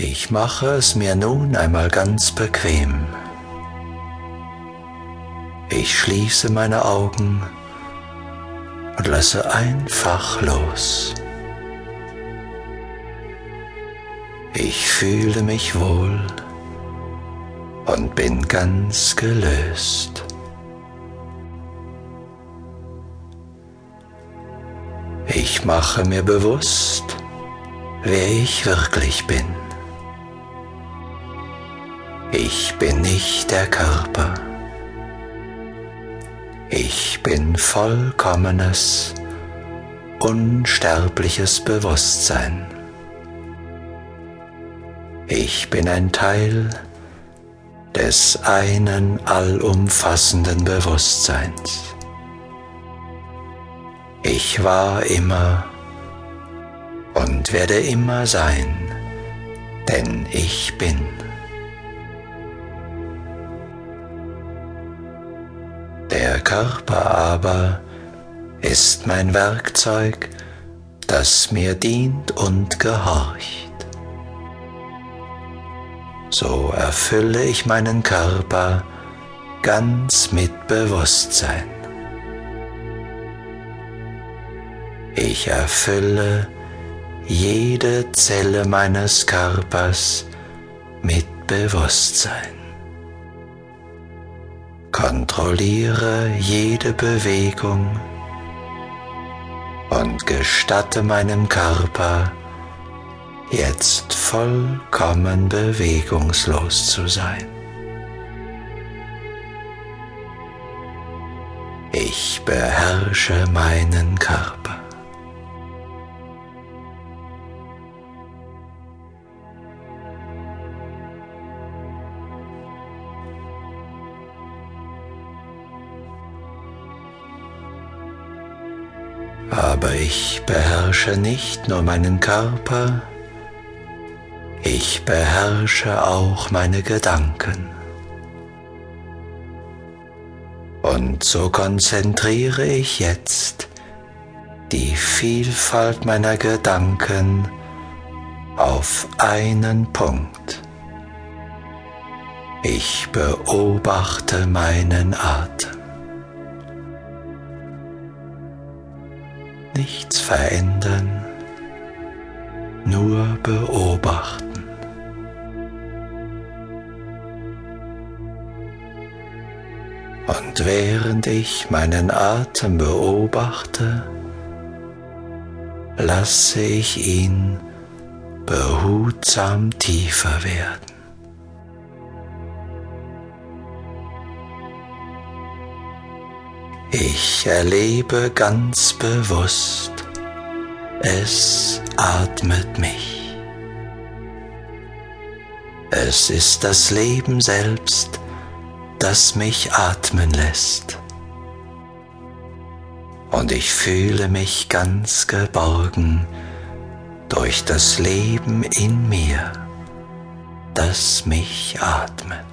Ich mache es mir nun einmal ganz bequem. Ich schließe meine Augen und lasse einfach los. Ich fühle mich wohl und bin ganz gelöst. Ich mache mir bewusst, wer ich wirklich bin. Ich bin nicht der Körper. Ich bin vollkommenes, unsterbliches Bewusstsein. Ich bin ein Teil des einen allumfassenden Bewusstseins. Ich war immer und werde immer sein, denn ich bin. Körper aber ist mein Werkzeug, das mir dient und gehorcht. So erfülle ich meinen Körper ganz mit Bewusstsein. Ich erfülle jede Zelle meines Körpers mit Bewusstsein. Kontrolliere jede Bewegung und gestatte meinem Körper jetzt vollkommen bewegungslos zu sein. Ich beherrsche meinen Körper. Aber ich beherrsche nicht nur meinen Körper, ich beherrsche auch meine Gedanken. Und so konzentriere ich jetzt die Vielfalt meiner Gedanken auf einen Punkt. Ich beobachte meinen Atem. Nichts verändern, nur beobachten. Und während ich meinen Atem beobachte, lasse ich ihn behutsam tiefer werden. Ich erlebe ganz bewusst, es atmet mich. Es ist das Leben selbst, das mich atmen lässt. Und ich fühle mich ganz geborgen durch das Leben in mir, das mich atmet.